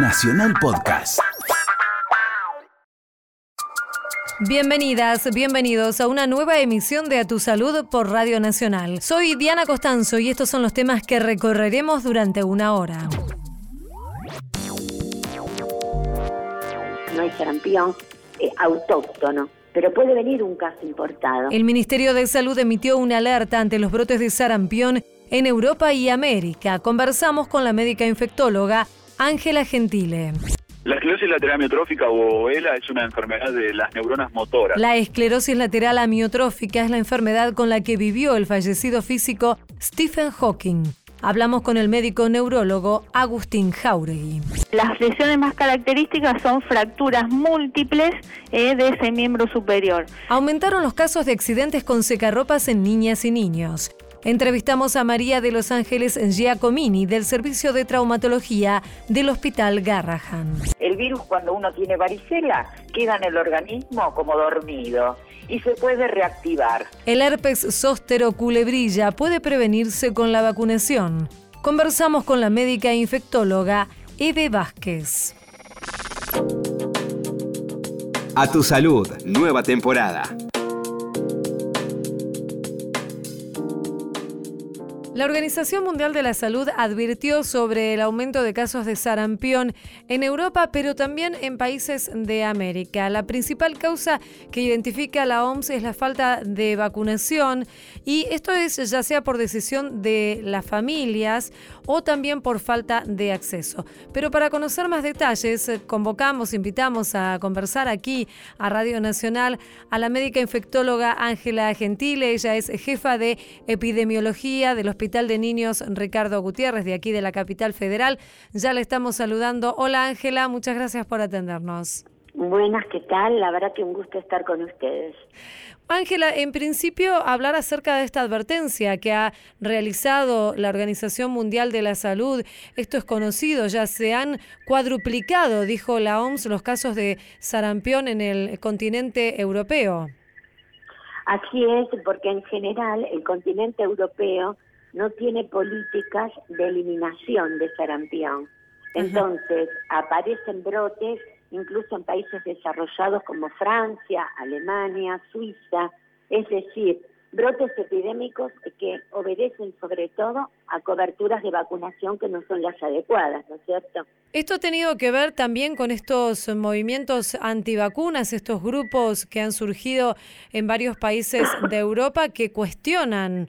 Nacional Podcast. Bienvenidas, bienvenidos a una nueva emisión de A Tu Salud por Radio Nacional. Soy Diana Costanzo y estos son los temas que recorreremos durante una hora. No hay sarampión eh, autóctono, pero puede venir un caso importado. El Ministerio de Salud emitió una alerta ante los brotes de sarampión en Europa y América. Conversamos con la médica infectóloga Ángela Gentile. La esclerosis lateral amiotrófica o ELA es una enfermedad de las neuronas motoras. La esclerosis lateral amiotrófica es la enfermedad con la que vivió el fallecido físico Stephen Hawking. Hablamos con el médico neurólogo Agustín Jauregui. Las lesiones más características son fracturas múltiples eh, de ese miembro superior. Aumentaron los casos de accidentes con secarropas en niñas y niños. Entrevistamos a María de Los Ángeles Giacomini del Servicio de Traumatología del Hospital Garrahan. El virus cuando uno tiene varicela queda en el organismo como dormido y se puede reactivar. El herpes zóstero culebrilla puede prevenirse con la vacunación. Conversamos con la médica infectóloga Eve Vázquez. A tu salud, nueva temporada. La Organización Mundial de la Salud advirtió sobre el aumento de casos de sarampión en Europa, pero también en países de América. La principal causa que identifica la OMS es la falta de vacunación y esto es ya sea por decisión de las familias o también por falta de acceso. Pero para conocer más detalles, convocamos, invitamos a conversar aquí a Radio Nacional a la médica infectóloga Ángela Gentile. Ella es jefa de epidemiología del Hospital de Niños Ricardo Gutiérrez, de aquí de la capital federal. Ya le estamos saludando. Hola Ángela, muchas gracias por atendernos. Buenas, ¿qué tal? La verdad que un gusto estar con ustedes. Ángela, en principio hablar acerca de esta advertencia que ha realizado la Organización Mundial de la Salud. Esto es conocido, ya se han cuadruplicado, dijo la OMS, los casos de sarampión en el continente europeo. Así es, porque en general el continente europeo no tiene políticas de eliminación de sarampión. Entonces, aparecen brotes incluso en países desarrollados como Francia, Alemania, Suiza, es decir, brotes epidémicos que obedecen sobre todo a coberturas de vacunación que no son las adecuadas, ¿no es cierto? Esto ha tenido que ver también con estos movimientos antivacunas, estos grupos que han surgido en varios países de Europa que cuestionan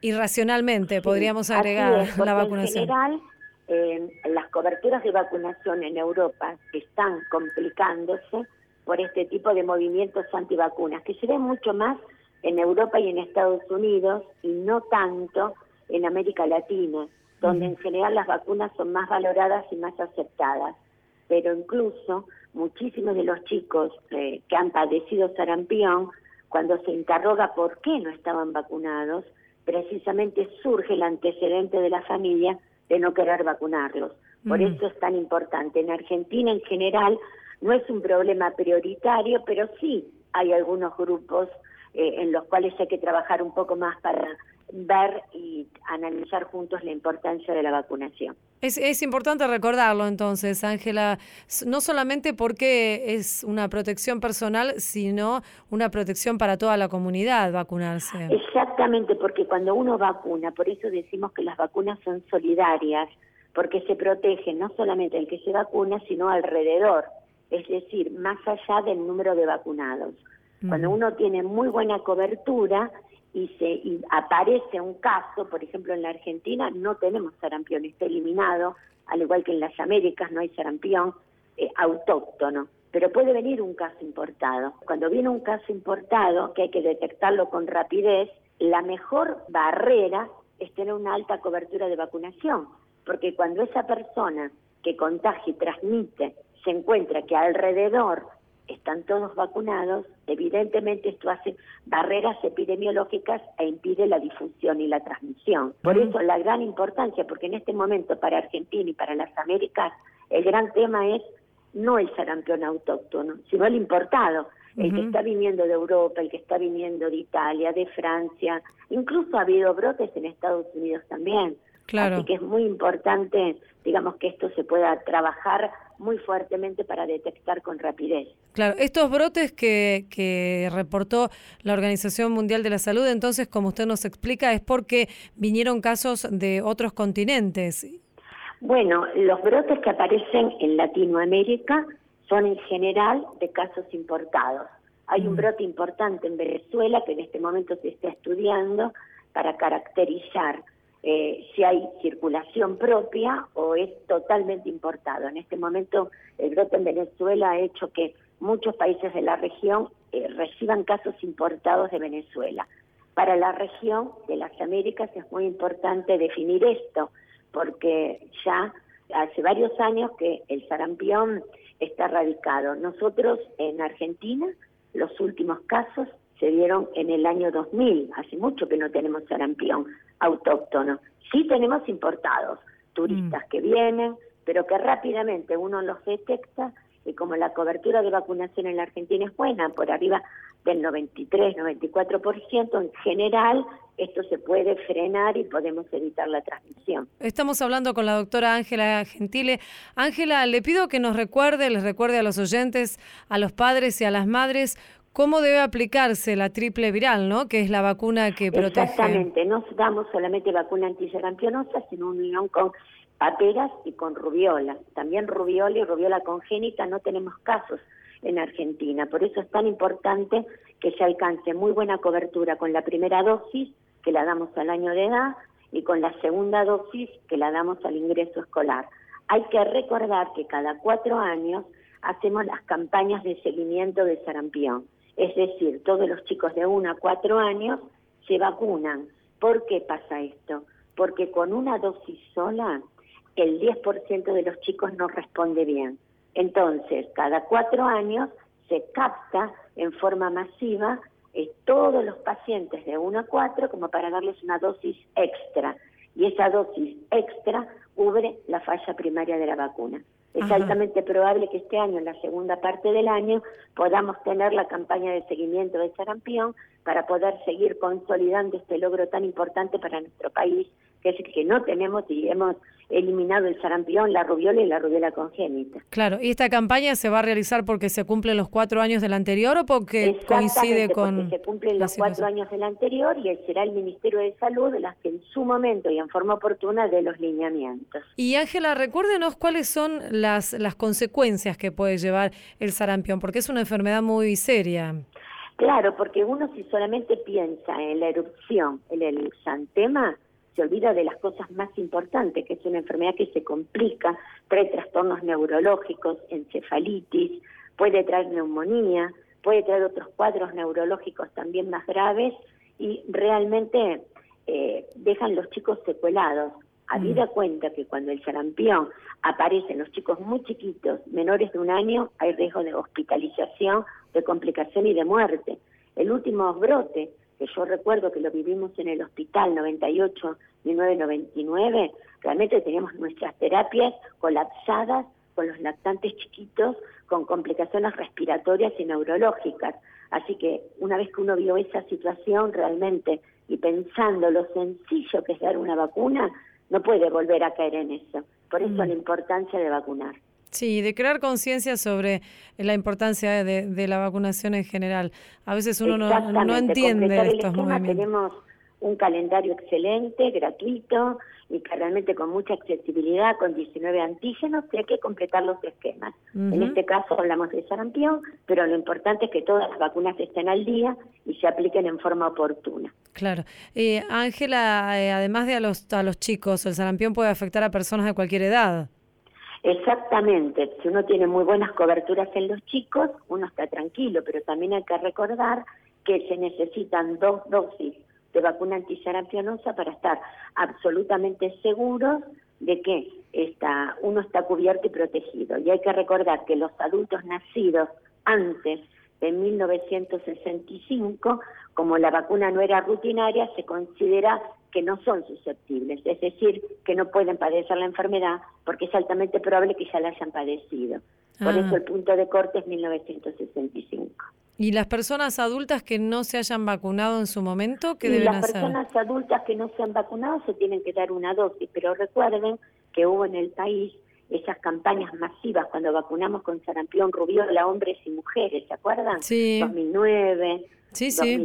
irracionalmente, podríamos agregar la vacunación. En general, eh, las coberturas de vacunación en Europa están complicándose por este tipo de movimientos antivacunas, que se ven mucho más en Europa y en Estados Unidos y no tanto en América Latina, donde en general las vacunas son más valoradas y más aceptadas. Pero incluso muchísimos de los chicos eh, que han padecido sarampión, cuando se interroga por qué no estaban vacunados, precisamente surge el antecedente de la familia de no querer vacunarlos. Por mm. eso es tan importante. En Argentina en general no es un problema prioritario, pero sí hay algunos grupos eh, en los cuales hay que trabajar un poco más para ver y analizar juntos la importancia de la vacunación. Es, es importante recordarlo entonces, Ángela, no solamente porque es una protección personal, sino una protección para toda la comunidad vacunarse. Exactamente, porque cuando uno vacuna, por eso decimos que las vacunas son solidarias, porque se protege no solamente el que se vacuna, sino alrededor, es decir, más allá del número de vacunados. Cuando uno tiene muy buena cobertura, y se aparece un caso, por ejemplo en la Argentina no tenemos sarampión, está eliminado, al igual que en las Américas no hay sarampión eh, autóctono, pero puede venir un caso importado. Cuando viene un caso importado, que hay que detectarlo con rapidez, la mejor barrera es tener una alta cobertura de vacunación, porque cuando esa persona que contagia y transmite se encuentra que alrededor están todos vacunados, evidentemente esto hace barreras epidemiológicas e impide la difusión y la transmisión. Por eso la gran importancia, porque en este momento para Argentina y para las Américas, el gran tema es no el sarampión autóctono, sino el importado, el que está viniendo de Europa, el que está viniendo de Italia, de Francia, incluso ha habido brotes en Estados Unidos también. Claro. Así que es muy importante, digamos, que esto se pueda trabajar muy fuertemente para detectar con rapidez. Claro, estos brotes que, que reportó la Organización Mundial de la Salud, entonces, como usted nos explica, es porque vinieron casos de otros continentes. Bueno, los brotes que aparecen en Latinoamérica son en general de casos importados. Hay un brote importante en Venezuela que en este momento se está estudiando para caracterizar eh, si hay circulación propia o es totalmente importado. En este momento el brote en Venezuela ha hecho que muchos países de la región eh, reciban casos importados de Venezuela. Para la región de las Américas es muy importante definir esto, porque ya hace varios años que el sarampión está radicado. Nosotros en Argentina, los últimos casos se dieron en el año 2000, hace mucho que no tenemos sarampión autóctono. Sí tenemos importados, turistas que vienen, pero que rápidamente uno los detecta y como la cobertura de vacunación en la Argentina es buena, por arriba del 93, 94%, en general esto se puede frenar y podemos evitar la transmisión. Estamos hablando con la doctora Ángela Gentile. Ángela, le pido que nos recuerde, les recuerde a los oyentes, a los padres y a las madres, cómo debe aplicarse la triple viral, ¿no? Que es la vacuna que protege. Exactamente, no damos solamente vacuna antiserampionosa, sino unión con paperas y con rubiola. También rubiola y rubiola congénita no tenemos casos en Argentina. Por eso es tan importante que se alcance muy buena cobertura con la primera dosis, que la damos al año de edad, y con la segunda dosis, que la damos al ingreso escolar. Hay que recordar que cada cuatro años hacemos las campañas de seguimiento de sarampión. Es decir, todos los chicos de 1 a 4 años se vacunan. ¿Por qué pasa esto? Porque con una dosis sola el 10% de los chicos no responde bien. Entonces, cada cuatro años se capta en forma masiva eh, todos los pacientes de 1 a 4 como para darles una dosis extra. Y esa dosis extra cubre la falla primaria de la vacuna. Es altamente probable que este año, en la segunda parte del año, podamos tener la campaña de seguimiento de sarampión para poder seguir consolidando este logro tan importante para nuestro país, que es el que no tenemos y hemos eliminado el sarampión, la rubiola y la rubiola congénita. Claro, ¿y esta campaña se va a realizar porque se cumplen los cuatro años del anterior o porque coincide con...? porque se cumplen los cuatro años del anterior y será el Ministerio de Salud las que en su momento y en forma oportuna de los lineamientos. Y Ángela, recuérdenos cuáles son las, las consecuencias que puede llevar el sarampión, porque es una enfermedad muy seria. Claro, porque uno si solamente piensa en la erupción, en el exantema, se olvida de las cosas más importantes, que es una enfermedad que se complica, trae trastornos neurológicos, encefalitis, puede traer neumonía, puede traer otros cuadros neurológicos también más graves y realmente eh, dejan los chicos secuelados. Habida mm. cuenta que cuando el sarampión aparece en los chicos muy chiquitos, menores de un año, hay riesgo de hospitalización, de complicación y de muerte. El último brote que yo recuerdo que lo vivimos en el hospital 98, 1999, realmente teníamos nuestras terapias colapsadas con los lactantes chiquitos, con complicaciones respiratorias y neurológicas. Así que una vez que uno vio esa situación realmente y pensando lo sencillo que es dar una vacuna, no puede volver a caer en eso. Por eso mm. la importancia de vacunar. Sí, de crear conciencia sobre la importancia de, la vacunación en general. A veces uno no, no entiende estos movimientos. Tenemos un calendario excelente, gratuito y realmente con mucha accesibilidad, con 19 antígenos, que hay que completar los esquemas. En este caso hablamos de sarampión, pero lo importante es que todas las vacunas estén al día y se apliquen en forma oportuna. Claro. Eh, Ángela, eh, además de a los, a los chicos, el sarampión puede afectar a personas de cualquier edad. Exactamente, si uno tiene muy buenas coberturas en los chicos, uno está tranquilo, pero también hay que recordar que se necesitan dos dosis de vacuna antisarampionosa para estar absolutamente seguros de que está, uno está cubierto y protegido. Y hay que recordar que los adultos nacidos antes de 1965, como la vacuna no era rutinaria, se considera que no son susceptibles, es decir, que no pueden padecer la enfermedad porque es altamente probable que ya la hayan padecido. Por ah. eso el punto de corte es 1965. ¿Y las personas adultas que no se hayan vacunado en su momento, qué y deben las hacer? personas adultas que no se han vacunado se tienen que dar una dosis, pero recuerden que hubo en el país esas campañas masivas cuando vacunamos con sarampión, rubiola, hombres y mujeres, ¿se acuerdan? Sí. 2009, Sí, sí.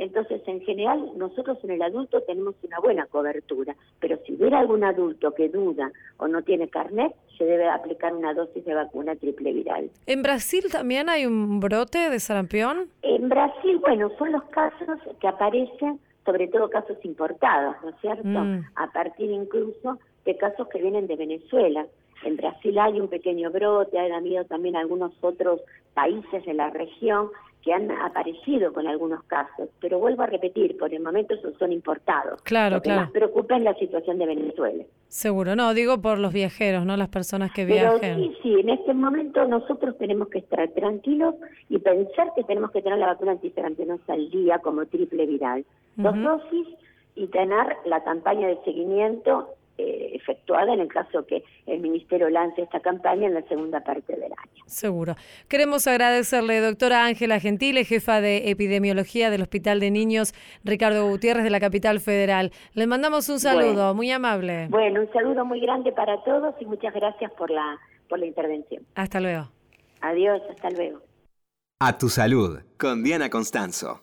2008. Entonces, en general, nosotros en el adulto tenemos una buena cobertura, pero si hubiera algún adulto que duda o no tiene carnet, se debe aplicar una dosis de vacuna triple viral. ¿En Brasil también hay un brote de sarampión? En Brasil, bueno, son los casos que aparecen, sobre todo casos importados, ¿no es cierto? Mm. A partir incluso de casos que vienen de Venezuela. En Brasil hay un pequeño brote, han habido también algunos otros países de la región que han aparecido con algunos casos, pero vuelvo a repetir, por el momento esos son importados. Claro, Lo que claro. más preocupa es la situación de Venezuela. Seguro, no, digo por los viajeros, no las personas que Pero viajen. sí, sí, en este momento nosotros tenemos que estar tranquilos y pensar que tenemos que tener la vacuna antisarampianosa al día como triple viral. Dos dosis y tener la campaña de seguimiento eh, efectuada en el caso que el Ministerio lance esta campaña en la segunda parte del año. Seguro. Queremos agradecerle, doctora Ángela Gentile, jefa de epidemiología del Hospital de Niños Ricardo Gutiérrez de la capital federal. Le mandamos un saludo, Bueno. muy amable. Bueno, un saludo muy grande para todos y muchas gracias por la, por la intervención. Hasta luego. Adiós, hasta luego. A tu salud con Diana Constanzo.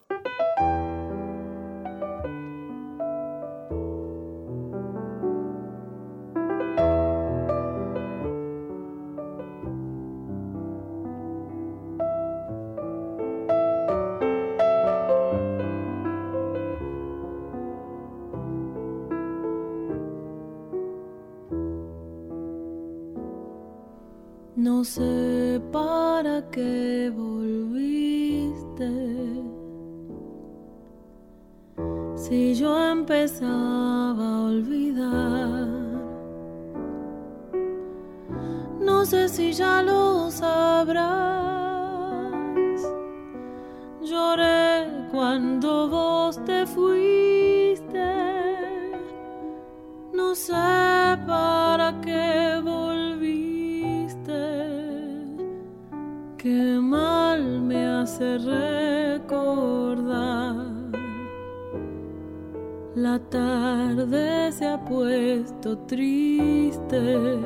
Puesto triste.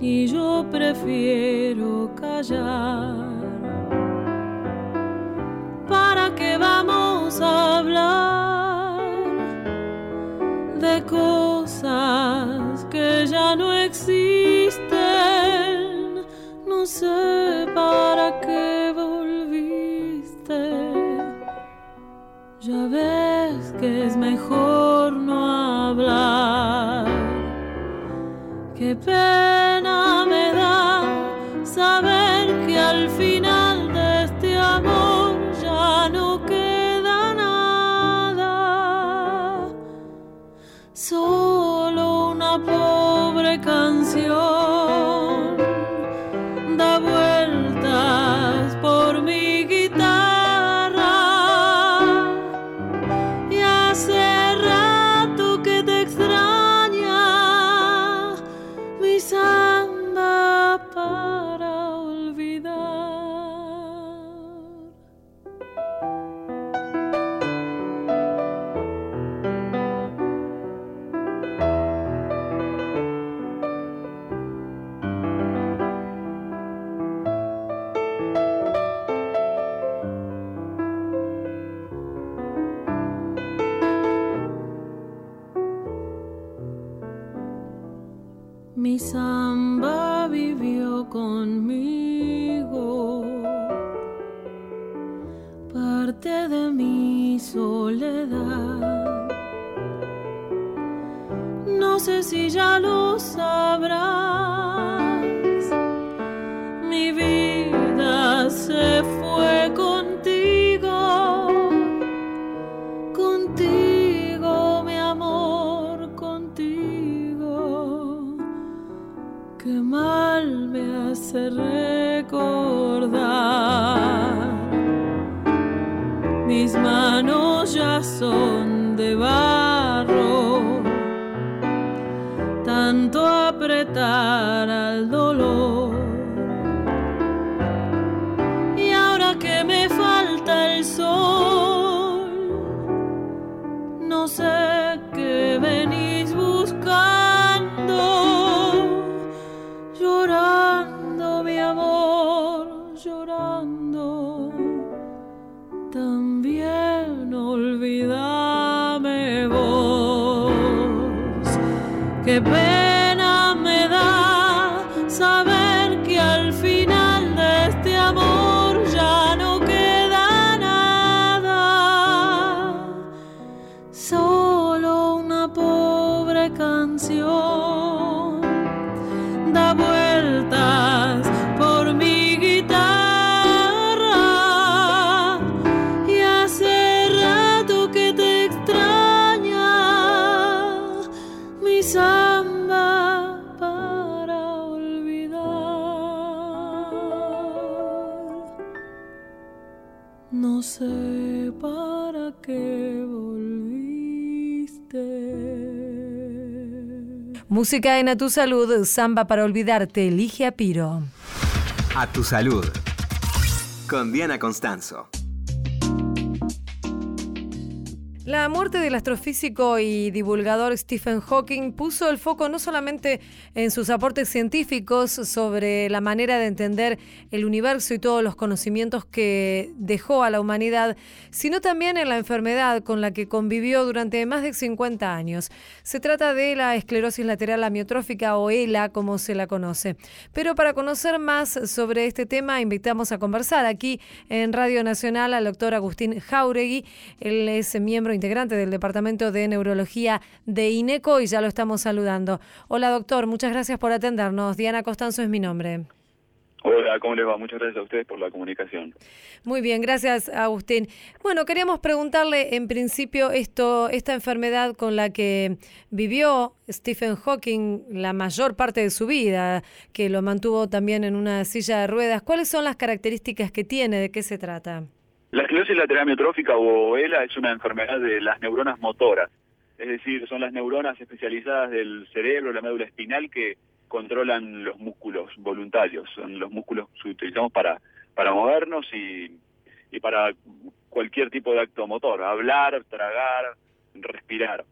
Y yo prefiero callar. ¿Para qué vamos a hablar de cosas que ya no existen? No sé para qué volviste. Ya ves que es mejor Qué pena Mi samba vivió conmigo, parte de mi soledad. No sé si ya lo sabrás, tanto apretar Música en A Tu Salud, Samba para Olvidarte, elige a Piro. A tu salud. Con Diana Constanzo. La muerte del astrofísico y divulgador Stephen Hawking puso el foco no solamente en sus aportes científicos sobre la manera de entender el universo y todos los conocimientos que dejó a la humanidad, sino también en la enfermedad con la que convivió durante más de 50 años. Se trata de la esclerosis lateral amiotrófica o ELA, como se la conoce. Pero para conocer más sobre este tema, invitamos a conversar aquí en Radio Nacional al doctor Agustín Jauregui. Él es miembro integrante del Departamento de Neurología de INECO y ya lo estamos saludando. Hola doctor, muchas gracias por atendernos. Diana Costanzo es mi nombre. Hola, ¿cómo les va? Muchas gracias a ustedes por la comunicación. Muy bien, gracias Agustín. Bueno, queríamos preguntarle en principio esto, esta enfermedad con la que vivió Stephen Hawking la mayor parte de su vida, que lo mantuvo también en una silla de ruedas. ¿Cuáles son las características que tiene? ¿De qué se trata? La esclerosis lateral amiotrófica o ELA es una enfermedad de las neuronas motoras, es decir, son las neuronas especializadas del cerebro, la médula espinal que controlan los músculos voluntarios, son los músculos que utilizamos para, para movernos y, y para cualquier tipo de acto motor, hablar, tragar, respirar.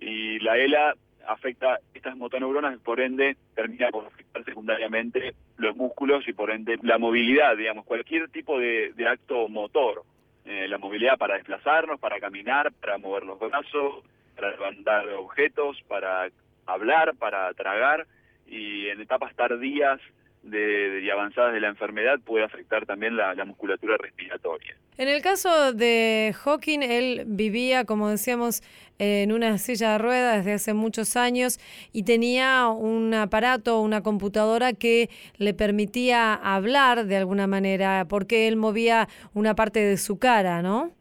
Y la ELA afecta estas motoneuronas, por ende termina por afectar secundariamente los músculos y por ende la movilidad, digamos, cualquier tipo de, acto motor. Eh, la movilidad para desplazarnos, para caminar, para mover los brazos, para levantar objetos, para hablar, para tragar y en etapas tardías de, y avanzadas de la enfermedad puede afectar también la, la musculatura respiratoria. En el caso de Hawking, él vivía, como decíamos, en una silla de ruedas desde hace muchos años y tenía un aparato, una computadora que le permitía hablar de alguna manera, porque él movía una parte de su cara, ¿no?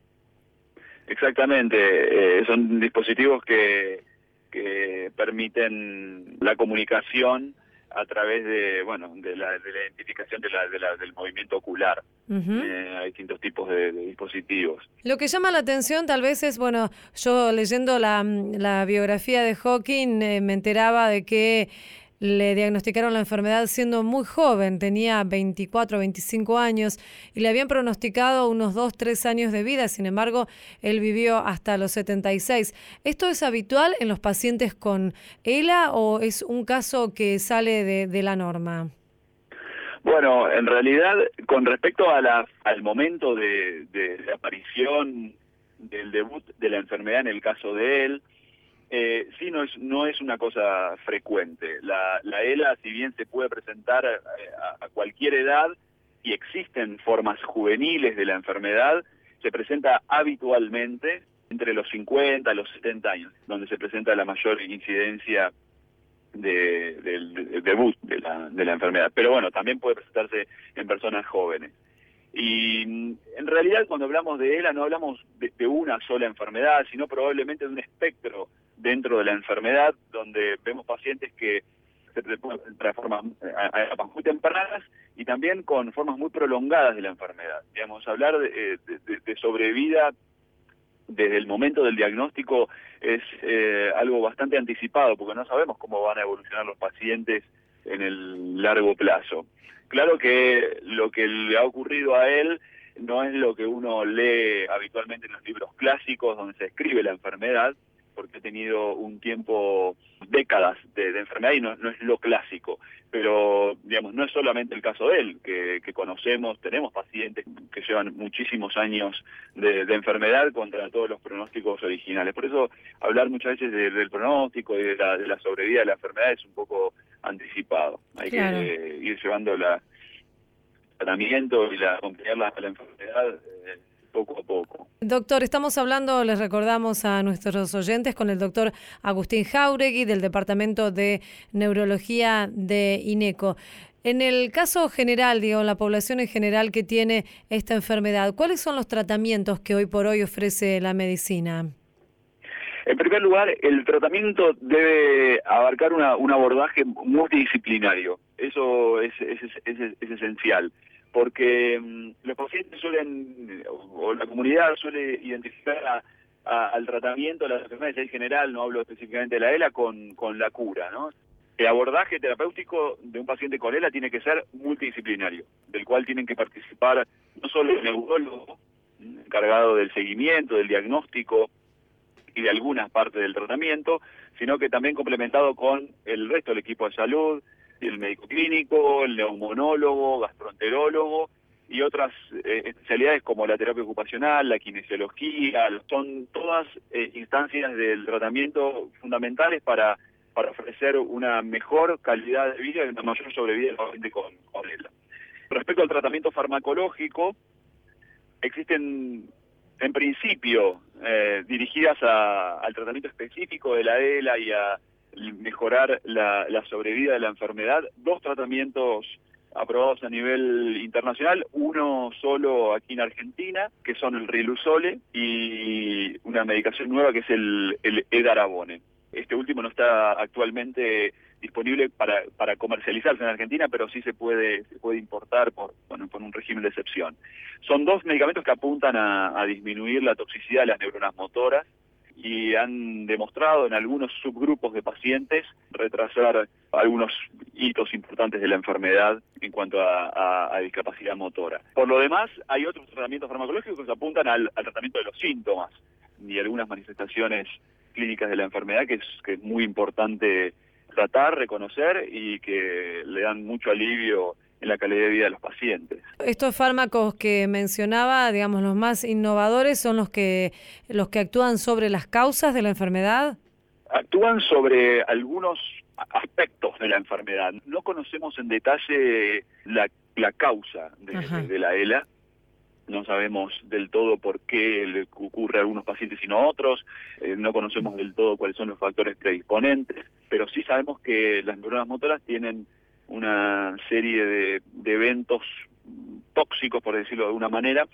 Exactamente, eh, son dispositivos que, que permiten la comunicación a través de, bueno, de la, de la identificación de la, de la- del movimiento ocular. Eh, hay distintos tipos de, dispositivos. Lo que llama la atención tal vez es, bueno, yo leyendo la, la biografía de Hawking eh, me enteraba de que le diagnosticaron la enfermedad siendo muy joven, tenía 24, 25 años y le habían pronosticado unos 2, 3 años de vida, sin embargo, él vivió hasta los 76. ¿Esto es habitual en los pacientes con ELA o es un caso que sale de, de la norma? Bueno, en realidad, con respecto a la, al momento de, de la aparición del debut de la enfermedad en el caso de él, eh, sí no es, no es una cosa frecuente. La, la ELA, si bien se puede presentar eh, a, a cualquier edad y existen formas juveniles de la enfermedad, se presenta habitualmente entre los 50 y los 70 años, donde se presenta la mayor incidencia de- del debut de la, de la enfermedad. Pero bueno, también puede presentarse en personas jóvenes. Y en realidad cuando hablamos de ELA no hablamos de, de una sola enfermedad, sino probablemente de un espectro dentro de la enfermedad, donde vemos pacientes que se presentan formas a, etapas muy tempranas y también con formas muy prolongadas de la enfermedad. Digamos, hablar eh, de- de- de sobrevida desde el momento del diagnóstico es eh, algo bastante anticipado, porque no sabemos cómo van a evolucionar los pacientes en el largo plazo. Claro que lo que le ha ocurrido a él no es lo que uno lee habitualmente en los libros clásicos donde se escribe la enfermedad, porque ha tenido un tiempo, décadas de, enfermedad y no, no, es lo clásico. Pero, digamos, no es solamente el caso de él, que, conocemos, tenemos pacientes que llevan muchísimos años de, de, enfermedad contra todos los pronósticos originales. Por eso, hablar muchas veces de, del pronóstico y de la, de la sobrevida de la enfermedad es un poco anticipado. Hay claro. que eh, ir llevando la tratamiento y la acompañar la, la enfermedad eh, poco a poco. Doctor, estamos hablando, les recordamos a nuestros oyentes, con el doctor Agustín Jauregui del Departamento de Neurología de INECO. En el caso general, digo, la población en general que tiene esta enfermedad, ¿cuáles son los tratamientos que hoy por hoy ofrece la medicina? En primer lugar, el tratamiento debe abarcar una, un abordaje multidisciplinario. Eso es, es, es, es esencial porque um, los pacientes suelen, o la comunidad suele identificar a, a, al tratamiento de las enfermedades en general, no hablo específicamente de la ELA, con, con la cura, ¿no? El abordaje terapéutico de un paciente con ELA tiene que ser multidisciplinario, del cual tienen que participar no solo el neurólogo, encargado del seguimiento, del diagnóstico y de algunas partes del tratamiento, sino que también complementado con el resto del equipo de salud, el médico clínico, el neumonólogo, gastroenterólogo y otras eh, especialidades como la terapia ocupacional, la kinesiología, son todas eh, instancias del tratamiento fundamentales para, para ofrecer una mejor calidad de vida y una mayor sobrevida del paciente con, con ELA. Respecto al tratamiento farmacológico, existen en principio eh, dirigidas a, al tratamiento específico de la ELA y a mejorar la, la sobrevida de la enfermedad, dos tratamientos aprobados a nivel internacional, uno solo aquí en Argentina, que son el Riluzole, y una medicación nueva que es el, el Edarabone. Este último no está actualmente disponible para, para comercializarse en Argentina, pero sí se puede, se puede importar por, bueno, por un régimen de excepción. Son dos medicamentos que apuntan a, disminuir la toxicidad de las neuronas motoras y han demostrado en algunos subgrupos de pacientes retrasar algunos hitos importantes de la enfermedad en cuanto a, a, a discapacidad motora. Por lo demás, hay otros tratamientos farmacológicos que apuntan al, al, tratamiento de los síntomas y algunas manifestaciones clínicas de la enfermedad que es, que es muy importante tratar, reconocer y que le dan mucho alivio en la calidad de vida de los pacientes. Estos fármacos que mencionaba, digamos, los más innovadores son los que los que actúan sobre las causas de la enfermedad. Actúan sobre algunos aspectos de la enfermedad. No conocemos en detalle la, la causa de, de, de la ELA. No sabemos del todo por qué le ocurre a algunos pacientes y no a otros. Eh, no conocemos del todo cuáles son los factores predisponentes. Pero sí sabemos que las neuronas motoras tienen una serie de, de, eventos tóxicos, por decirlo de alguna manera,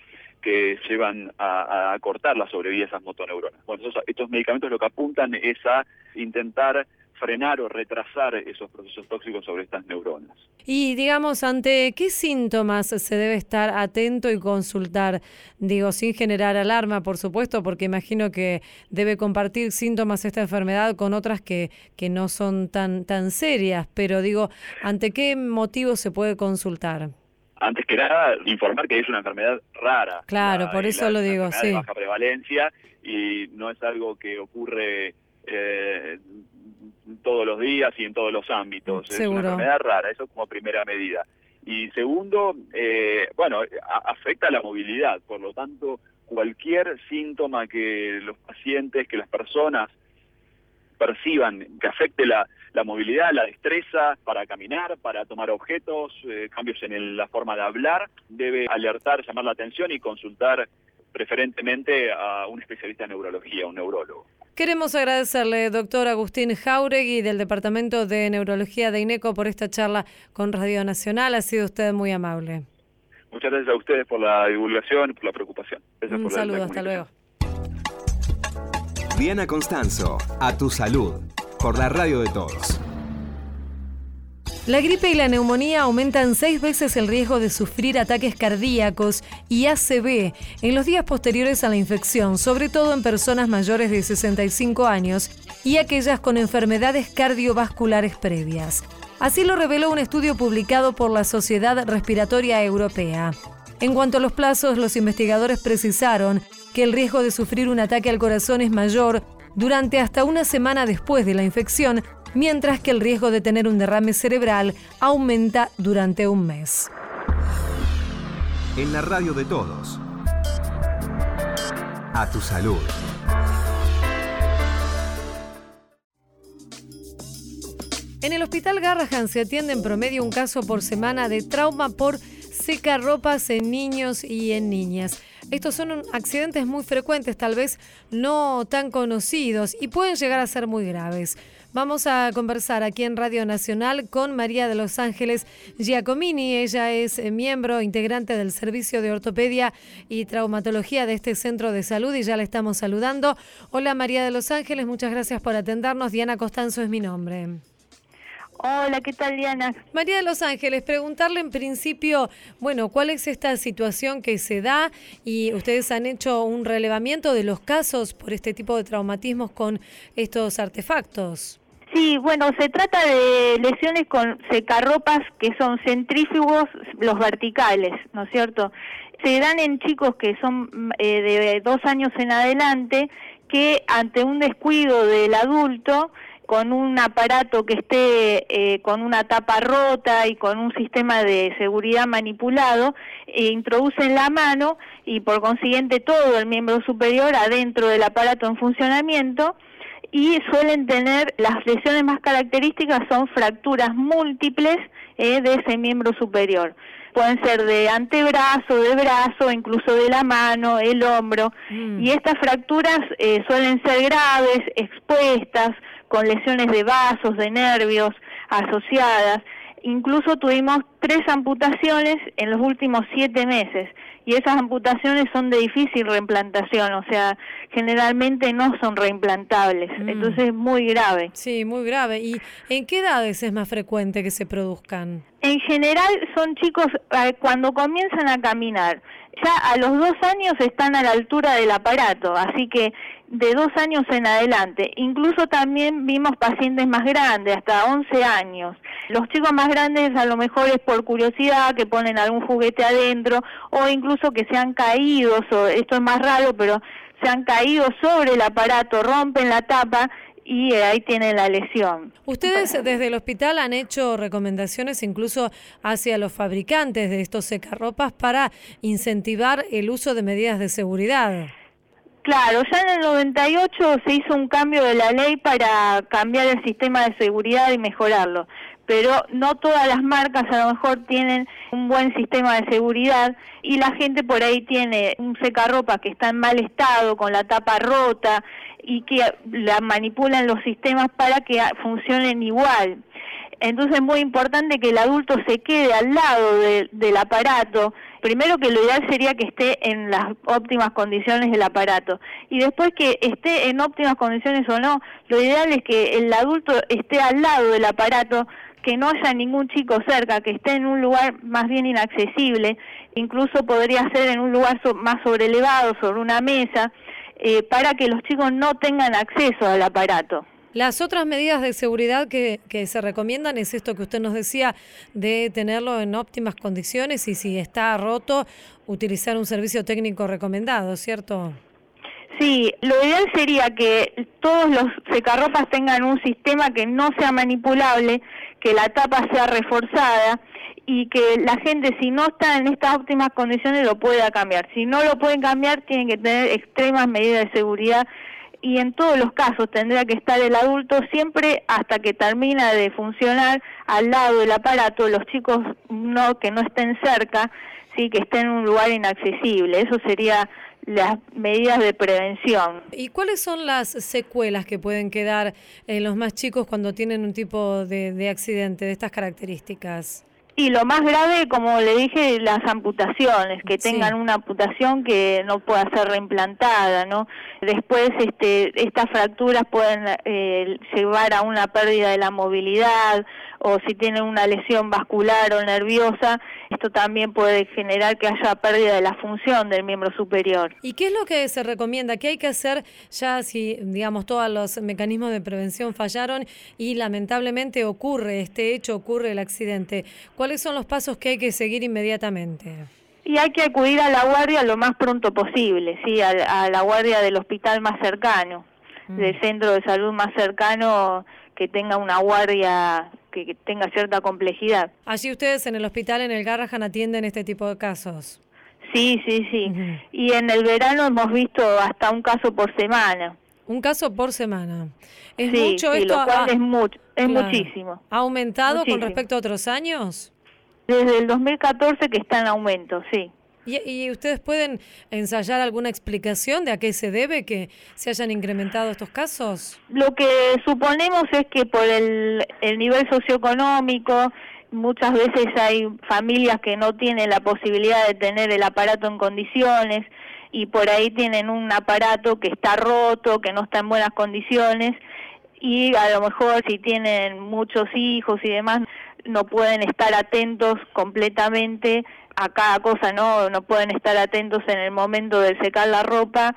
que llevan a, a cortar la sobrevida de esas motoneuronas. Bueno, estos, estos medicamentos lo que apuntan es a intentar frenar o retrasar esos procesos tóxicos sobre estas neuronas. Y digamos, ¿ante qué síntomas se debe estar atento y consultar? Digo, sin generar alarma, por supuesto, porque imagino que debe compartir síntomas esta enfermedad con otras que, que no son tan, tan serias, pero digo, ¿ante qué motivo se puede consultar? Antes que nada, informar que es una enfermedad rara. Claro, la, por eso la, lo digo, sí. De baja prevalencia y no es algo que ocurre eh, todos los días y en todos los ámbitos. Seguro. Es una enfermedad rara, eso como primera medida. Y segundo, eh, bueno, a, afecta la movilidad, por lo tanto, cualquier síntoma que los pacientes, que las personas perciban que afecte la, la movilidad, la destreza para caminar, para tomar objetos, eh, cambios en el, la forma de hablar, debe alertar, llamar la atención y consultar preferentemente a un especialista en neurología, un neurólogo. Queremos agradecerle, doctor Agustín Jauregui, del Departamento de Neurología de INECO, por esta charla con Radio Nacional. Ha sido usted muy amable. Muchas gracias a ustedes por la divulgación y por la preocupación. Gracias Un saludo, la hasta luego. Diana Constanzo, a tu salud, por la radio de todos. La gripe y la neumonía aumentan seis veces el riesgo de sufrir ataques cardíacos y ACV en los días posteriores a la infección, sobre todo en personas mayores de 65 años y aquellas con enfermedades cardiovasculares previas. Así lo reveló un estudio publicado por la Sociedad Respiratoria Europea. En cuanto a los plazos, los investigadores precisaron que el riesgo de sufrir un ataque al corazón es mayor durante hasta una semana después de la infección, mientras que el riesgo de tener un derrame cerebral aumenta durante un mes. En la radio de todos. A tu salud. En el Hospital Garrahan se atiende en promedio un caso por semana de trauma por secarropas en niños y en niñas. Estos son accidentes muy frecuentes, tal vez no tan conocidos y pueden llegar a ser muy graves. Vamos a conversar aquí en Radio Nacional con María de Los Ángeles Giacomini. Ella es eh, miembro integrante del Servicio de Ortopedia y Traumatología de este centro de salud y ya la estamos saludando. Hola María de Los Ángeles, muchas gracias por atendernos. Diana Costanzo es mi nombre. Hola, ¿qué tal Diana? María de Los Ángeles, preguntarle en principio, bueno, ¿cuál es esta situación que se da? Y ustedes han hecho un relevamiento de los casos por este tipo de traumatismos con estos artefactos. Sí, bueno, se trata de lesiones con secarropas que son centrífugos, los verticales, ¿no es cierto? Se dan en chicos que son eh, de dos años en adelante que ante un descuido del adulto con un aparato que esté eh, con una tapa rota y con un sistema de seguridad manipulado, e introducen la mano y por consiguiente todo el miembro superior adentro del aparato en funcionamiento y suelen tener, las lesiones más características son fracturas múltiples eh, de ese miembro superior. Pueden ser de antebrazo, de brazo, incluso de la mano, el hombro. Mm. Y estas fracturas eh, suelen ser graves, expuestas, con lesiones de vasos, de nervios asociadas. Incluso tuvimos tres amputaciones en los últimos siete meses y esas amputaciones son de difícil reimplantación, o sea, generalmente no son reimplantables, mm. entonces es muy grave. Sí, muy grave. ¿Y en qué edades es más frecuente que se produzcan? En general son chicos eh, cuando comienzan a caminar. Ya a los dos años están a la altura del aparato, así que de dos años en adelante. Incluso también vimos pacientes más grandes, hasta 11 años. Los chicos más grandes a lo mejor es por curiosidad, que ponen algún juguete adentro, o incluso que se han caído, esto es más raro, pero se han caído sobre el aparato, rompen la tapa y ahí tienen la lesión. Ustedes desde el hospital han hecho recomendaciones incluso hacia los fabricantes de estos secarropas para incentivar el uso de medidas de seguridad. Claro, ya en el 98 se hizo un cambio de la ley para cambiar el sistema de seguridad y mejorarlo, pero no todas las marcas a lo mejor tienen un buen sistema de seguridad y la gente por ahí tiene un secarropa que está en mal estado, con la tapa rota y que la manipulan los sistemas para que funcionen igual. Entonces es muy importante que el adulto se quede al lado del aparato. Primero que lo ideal sería que esté en las óptimas condiciones del aparato. Y después que esté en óptimas condiciones o no, lo ideal es que el adulto esté al lado del aparato, que no haya ningún chico cerca, que esté en un lugar más bien inaccesible, incluso podría ser en un lugar más sobrelevado, sobre una mesa, eh, para que los chicos no tengan acceso al aparato. Las otras medidas de seguridad que, se recomiendan es esto que usted nos decía, de tenerlo en óptimas condiciones y si está roto, utilizar un servicio técnico recomendado, ¿cierto? Sí, lo ideal sería que todos los secarropas tengan un sistema que no sea manipulable, que la tapa sea reforzada y que la gente si no está en estas óptimas condiciones lo pueda cambiar. Si no lo pueden cambiar, tienen que tener extremas medidas de seguridad y en todos los casos tendría que estar el adulto siempre hasta que termina de funcionar al lado del aparato, los chicos no que no estén cerca, sí que estén en un lugar inaccesible. Eso sería las medidas de prevención. ¿Y cuáles son las secuelas que pueden quedar en los más chicos cuando tienen un tipo de, de accidente de estas características? Y lo más grave, como le dije, las amputaciones, que tengan una amputación que no pueda ser reimplantada, ¿no? Después, este, estas fracturas pueden eh, llevar a una pérdida de la movilidad o si tienen una lesión vascular o nerviosa, esto también puede generar que haya pérdida de la función del miembro superior. ¿Y qué es lo que se recomienda? ¿Qué hay que hacer ya si, digamos, todos los mecanismos de prevención fallaron y lamentablemente ocurre este hecho, ocurre el accidente? ¿Cuáles son los pasos que hay que seguir inmediatamente? Y hay que acudir a la guardia lo más pronto posible, sí, a, la guardia del hospital más cercano. Mm. del centro de salud más cercano que tenga una guardia que, tenga cierta complejidad. Allí ustedes en el hospital en el Garrahan atienden este tipo de casos. Sí, sí, sí. Y en el verano hemos visto hasta un caso por semana. Un caso por semana. ¿Es sí, mucho sí, esto? lo cual ha- es, mucho, es claro. muchísimo. ¿Ha aumentado con respecto a otros años? Desde el 2014 que está en aumento, sí. ¿Y, ustedes pueden ensayar alguna explicación de a qué se debe que se hayan incrementado estos casos? Lo que suponemos es que por el nivel socioeconómico, muchas veces hay familias que no tienen la posibilidad de tener el aparato en condiciones y por ahí tienen un aparato que está roto, que no está en buenas condiciones y a lo mejor si tienen muchos hijos y demás no pueden estar atentos completamente a cada cosa, no no pueden estar atentos en el momento de secar la ropa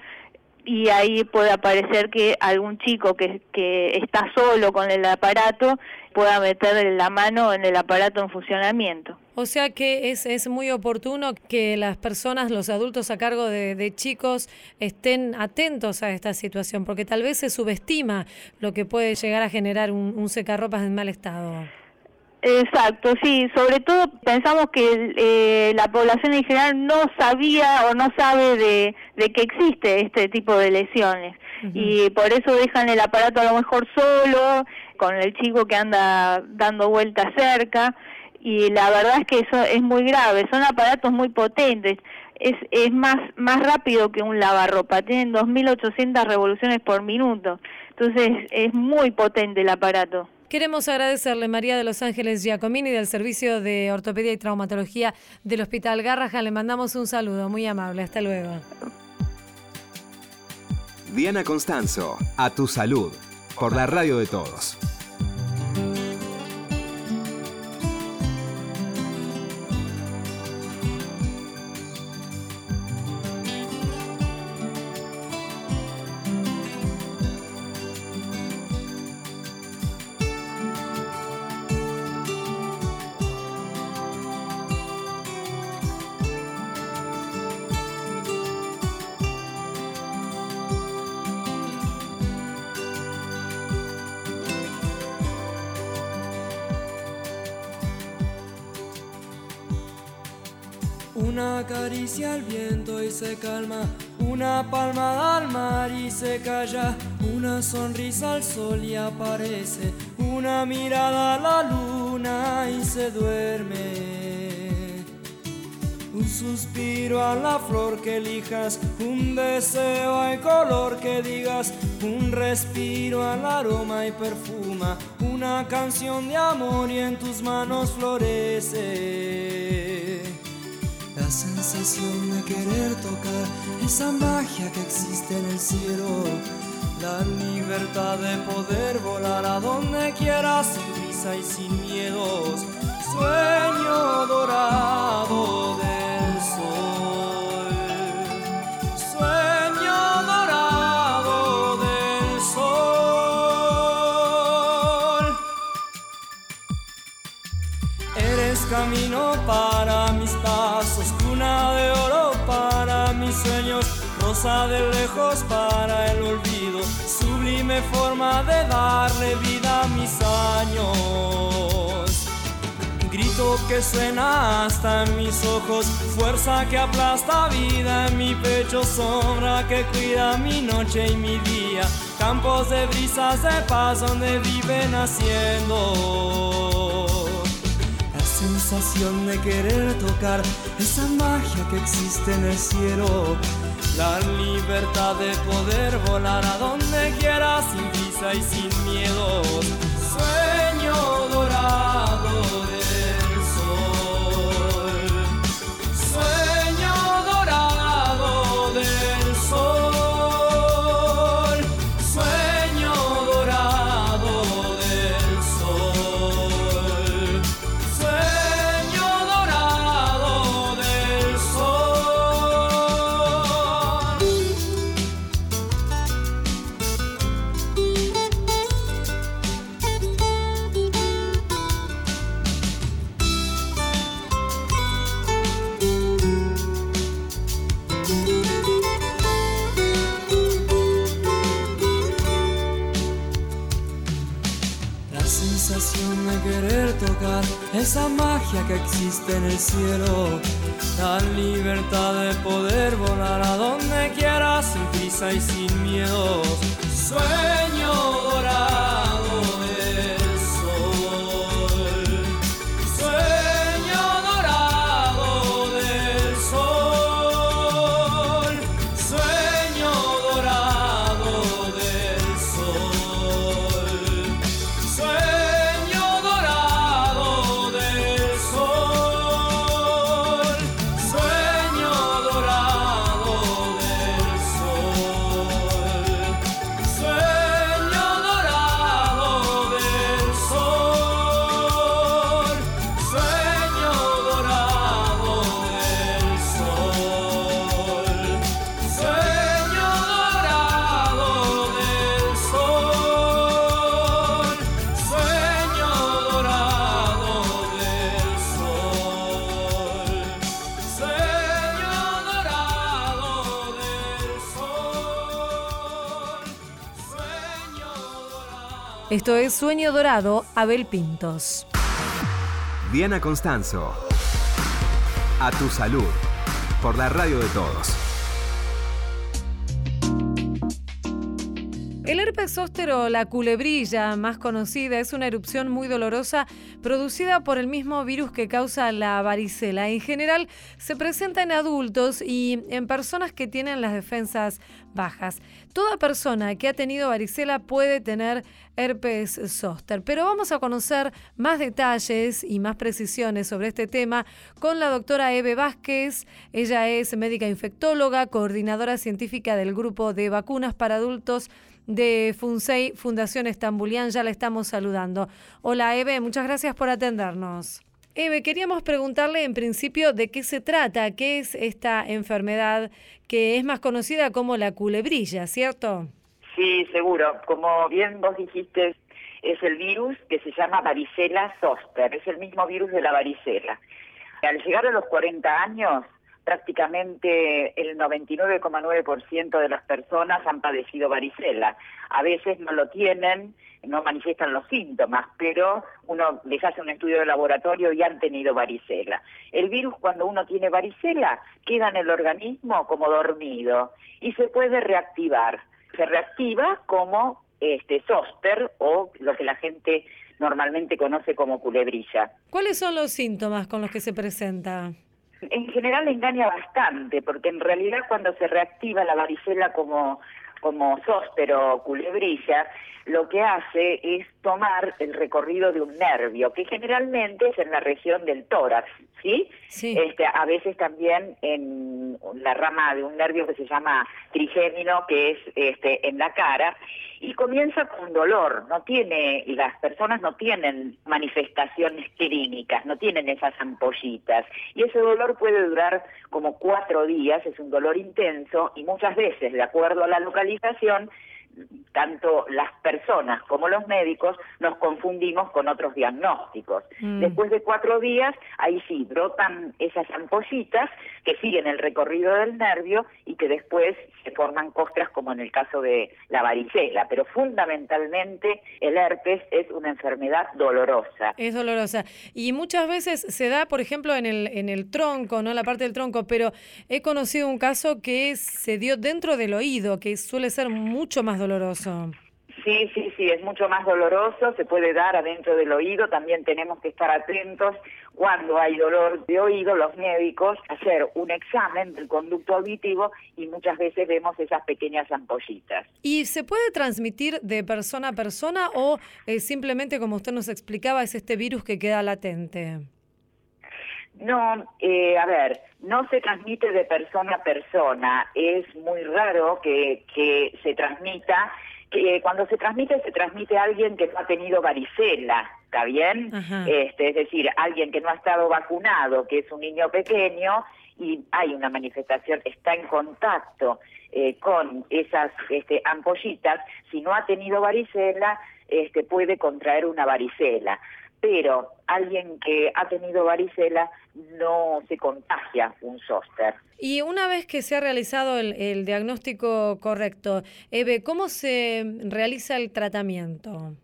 y ahí puede aparecer que algún chico que, que está solo con el aparato pueda meter la mano en el aparato en funcionamiento. O sea que es, es muy oportuno que las personas, los adultos a cargo de, de chicos, estén atentos a esta situación, porque tal vez se subestima lo que puede llegar a generar un, un secarropas en mal estado. Exacto, sí, sobre todo pensamos que eh, la población en general no sabía o no sabe de, de que existe este tipo de lesiones. Y por eso dejan el aparato a lo mejor solo, con el chico que anda dando vueltas cerca y la verdad es que eso es muy grave, son aparatos muy potentes, es, es más, más rápido que un lavarropa, tienen 2.800 revoluciones por minuto, entonces es muy potente el aparato. Queremos agradecerle María de Los Ángeles Giacomini del Servicio de Ortopedia y Traumatología del Hospital Garrahan. Le mandamos un saludo muy amable. Hasta luego. Diana Constanzo, a tu salud, por la radio de todos. Una caricia al viento y se calma, una palmada al mar y se calla, una sonrisa al sol y aparece, una mirada a la luna y se duerme. Un suspiro a la flor que elijas, un deseo al color que digas, un respiro al aroma y perfuma, una canción de amor y en tus manos florece. La sensación de querer tocar esa magia que existe en el cielo. La libertad de poder volar a donde quieras sin prisa y sin miedos. Sueño dorado de lejos para el olvido, sublime forma de darle vida a mis años. Grito que suena hasta en mis ojos, fuerza que aplasta vida en mi pecho, sombra que cuida mi noche y mi día, campos de brisas de paz donde viven haciendo. La sensación de querer tocar esa magia que existe en el cielo. La libertad de poder volar a donde quiera sin prisa y sin miedos. Sueño dorado Esto es Sueño Dorado, Abel Pintos. Diana Constanzo. A tu salud. Por la radio de todos. Zóster o la culebrilla, más conocida, es una erupción muy dolorosa producida por el mismo virus que causa la varicela. En general se presenta en adultos y en personas que tienen las defensas bajas. Toda persona que ha tenido varicela puede tener herpes zóster, pero vamos a conocer más detalles y más precisiones sobre este tema con la doctora Eve Vázquez. Ella es médica infectóloga, coordinadora científica del grupo de vacunas para adultos de FUNSEI, Fundación Estambulián. Ya la estamos saludando. Hola Eve, muchas gracias por atendernos. Eve, queríamos preguntarle en principio de qué se trata, qué es esta enfermedad que es más conocida como la culebrilla, ¿cierto? Sí, seguro. Como bien vos dijiste, es el virus que se llama varicela zoster, es el mismo virus de la varicela. Al llegar a los 40 años, prácticamente el 99,9% de las personas han padecido varicela. A veces no lo tienen, no manifiestan los síntomas, pero uno les hace un estudio de laboratorio y han tenido varicela. El virus cuando uno tiene varicela queda en el organismo como dormido y se puede reactivar. Se reactiva como este zóster o lo que la gente normalmente conoce como culebrilla. ¿Cuáles son los síntomas con los que se presenta? En general engaña bastante, porque en realidad cuando se reactiva la varicela como, como zóster o culebrilla, lo que hace es tomar el recorrido de un nervio, que generalmente es en la región del tórax, ¿sí? Sí. Este, a veces también en la rama de un nervio que se llama trigémino, que es este, en la cara, y comienza con dolor, no tiene, las personas no tienen manifestaciones clínicas, no tienen esas ampollitas, y ese dolor puede durar como cuatro días, es un dolor intenso, y muchas veces, de acuerdo a la localización, tanto las personas como los médicos nos confundimos con otros diagnósticos. Mm. Después de cuatro días, ahí sí, brotan esas ampollitas que siguen el recorrido del nervio y que después se forman costras como en el caso de la varicela. Pero fundamentalmente el herpes es una enfermedad dolorosa. Es dolorosa. Y muchas veces se da, por ejemplo, en el, en el tronco, ¿no? La parte del tronco, pero he conocido un caso que se dio dentro del oído, que suele ser mucho más doloroso. Sí, sí, sí, es mucho más doloroso, se puede dar adentro del oído, también tenemos que estar atentos cuando hay dolor de oído, los médicos, hacer un examen del conducto auditivo y muchas veces vemos esas pequeñas ampollitas. ¿Y se puede transmitir de persona a persona o eh, simplemente, como usted nos explicaba, es este virus que queda latente? No, eh, a ver, no se transmite de persona a persona, es muy raro que, que se transmita que cuando se transmite, se transmite a alguien que no ha tenido varicela, ¿está bien? Ajá. Este, es decir, alguien que no ha estado vacunado, que es un niño pequeño, y hay una manifestación, está en contacto eh, con esas este, ampollitas, si no ha tenido varicela, este, puede contraer una varicela. Pero alguien que ha tenido varicela no se contagia un zóster. Y una vez que se ha realizado el, el diagnóstico correcto, Eve, ¿cómo se realiza el tratamiento?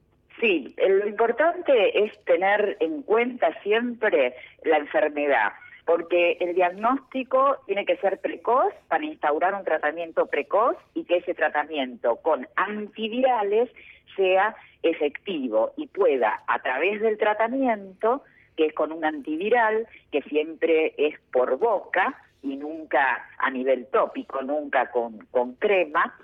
Sí, lo importante es tener en cuenta siempre la enfermedad, porque el diagnóstico tiene que ser precoz para instaurar un tratamiento precoz y que ese tratamiento con antivirales sea efectivo y pueda, a través del tratamiento, que es con un antiviral, que siempre es por boca y nunca a nivel tópico, nunca con, con crema,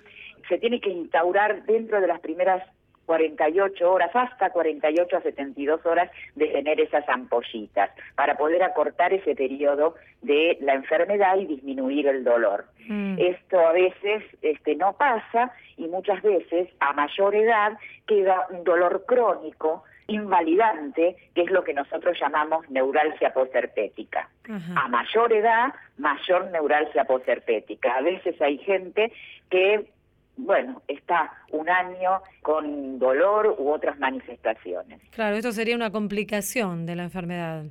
se tiene que instaurar dentro de las primeras 48 horas, hasta 48 a 72 horas de tener esas ampollitas, para poder acortar ese periodo de la enfermedad y disminuir el dolor. Mm. Esto a veces este, no pasa y muchas veces a mayor edad queda un dolor crónico invalidante, que es lo que nosotros llamamos neuralgia posherpética. A mayor edad, mayor neuralgia posherpética. A veces hay gente que bueno, está un año con dolor u otras manifestaciones. Claro, esto sería una complicación de la enfermedad.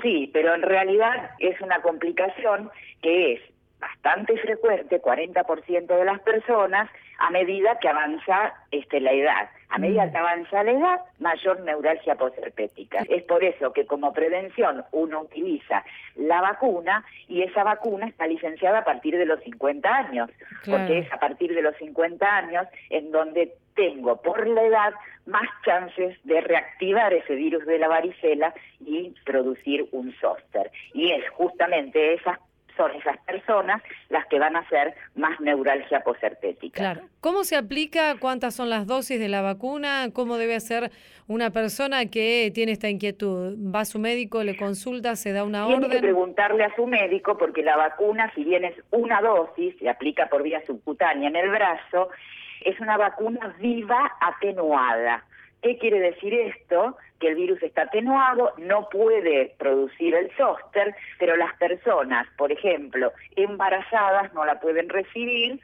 Sí, pero en realidad es una complicación que es bastante frecuente, 40% de las personas, a medida que avanza este, la edad. A medida que avanza la edad, mayor neuralgia posherpética. Es por eso que como prevención uno utiliza la vacuna y esa vacuna está licenciada a partir de los 50 años, Claro. porque es a partir de los 50 años en donde tengo por la edad más chances de reactivar ese virus de la varicela y producir un zóster. Y es justamente esas son esas personas las que van a hacer más neuralgia posherpética. Claro. ¿Cómo se aplica? ¿Cuántas son las dosis de la vacuna? ¿Cómo debe hacer una persona que tiene esta inquietud? ¿Va a su médico, le consulta, se da una Tiene que orden? preguntarle a su médico porque la vacuna, si bien es una dosis, se aplica por vía subcutánea en el brazo, es una vacuna viva atenuada. ¿Qué quiere decir esto? Que el virus está atenuado, no puede producir el zóster, pero las personas, por ejemplo, embarazadas no la pueden recibir.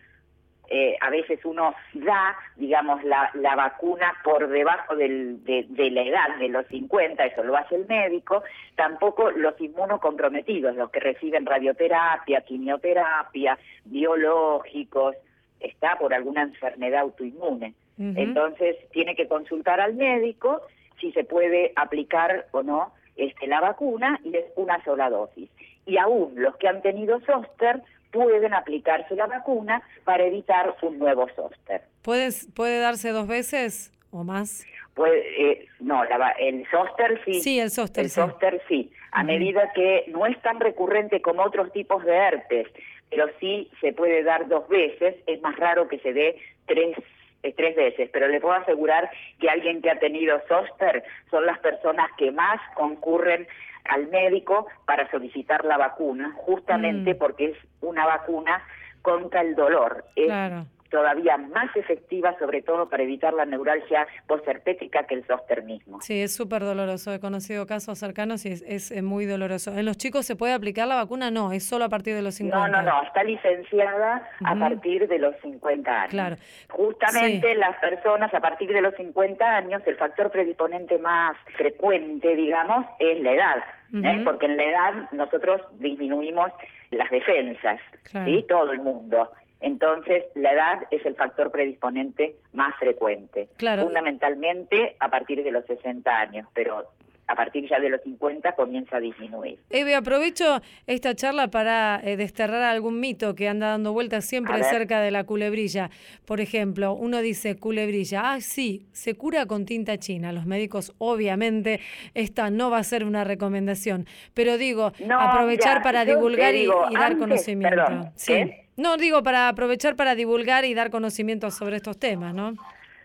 Eh, a veces uno da, digamos, la, la vacuna por debajo del- de, de la edad de los 50, eso lo hace el médico, tampoco los inmunocomprometidos, los que reciben radioterapia, quimioterapia, biológicos, está por alguna enfermedad autoinmune. Entonces tiene que consultar al médico si se puede aplicar o no este, la vacuna y es una sola dosis. Y aún los que han tenido zóster pueden aplicarse la vacuna para evitar un nuevo zóster. ¿Puedes, ¿Puede darse dos veces o más? Puede, eh, no, la el zóster sí. Sí, el zóster, El sí. zóster sí. A medida que no es tan recurrente como otros tipos de herpes, pero sí se puede dar dos veces, es más raro que se dé tres eh, tres veces, pero le puedo asegurar que alguien que ha tenido zóster son las personas que más concurren al médico para solicitar la vacuna, justamente Mm. porque es una vacuna contra el dolor. Es Claro. Todavía más efectiva, sobre todo para evitar la neuralgia posherpética que el zóster mismo. Sí, es súper doloroso. He conocido casos cercanos y es, es, muy doloroso. ¿En los chicos se puede aplicar la vacuna? No, es solo a partir de los 50. No, no, no, está licenciada a partir de los 50 años. Claro. Justamente Sí. las personas a partir de los 50 años, el factor predisponente más frecuente, digamos, es la edad. ¿eh? Porque en la edad nosotros disminuimos las defensas, Claro. ¿sí? Todo el mundo. Entonces, la edad es el factor predisponente más frecuente. Claro. Fundamentalmente a partir de los 60 años, pero a partir ya de los 50 comienza a disminuir. Eve, aprovecho esta charla para eh, desterrar algún mito que anda dando vueltas siempre cerca de la culebrilla. Por ejemplo, uno dice culebrilla, ah, sí, se cura con tinta china. Los médicos, obviamente, esta no va a ser una recomendación. Pero digo, No, aprovechar para divulgar y- digo, y, dar antes- conocimiento. perdón, sí. No, digo, para aprovechar para divulgar y dar conocimiento sobre estos temas, ¿no?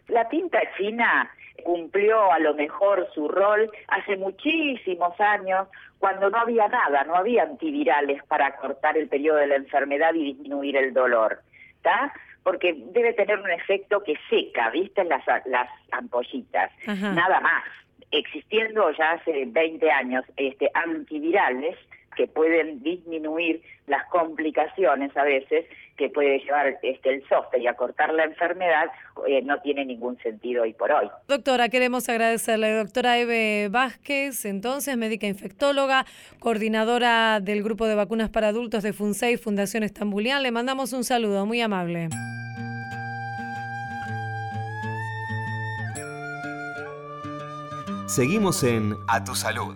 La tinta china cumplió a lo mejor su rol hace muchísimos años cuando no había nada, no había antivirales para cortar el periodo de la enfermedad y disminuir el dolor, ¿está? Porque debe tener un efecto que seca, ¿viste? Las, las ampollitas, Ajá. nada más. Existiendo ya hace 20 años este, antivirales que pueden disminuir las complicaciones a veces que puede llevar este, el software y acortar la enfermedad, eh, no tiene ningún sentido hoy por hoy. Doctora, queremos agradecerle. Doctora Eve Vázquez, entonces, médica infectóloga, coordinadora del grupo de vacunas para adultos de FUNSEI, Fundación Estambulián. Le mandamos un saludo, muy amable. Seguimos en A Tu Salud.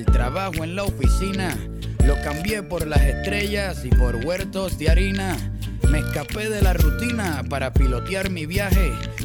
el trabajo en la oficina. Lo cambié por las estrellas y por huertos de harina. Me escapé de la rutina para pilotear mi viaje,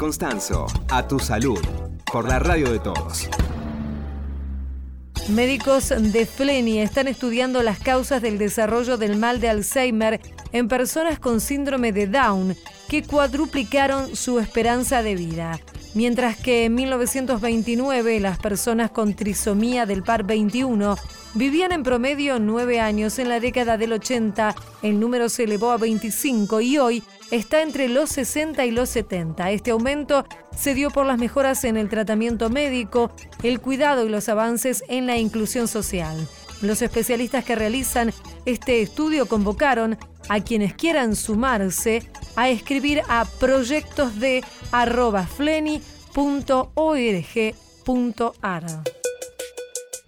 Constanzo, a tu salud, por la radio de todos. Médicos de Fleni están estudiando las causas del desarrollo del mal de Alzheimer en personas con síndrome de Down que cuadruplicaron su esperanza de vida. Mientras que en 1929 las personas con trisomía del par 21 vivían en promedio nueve años, en la década del 80 el número se elevó a 25 y hoy está entre los 60 y los 70. Este aumento se dio por las mejoras en el tratamiento médico, el cuidado y los avances en la inclusión social. Los especialistas que realizan este estudio convocaron a quienes quieran sumarse a escribir a proyectosde.fleni.org.ar.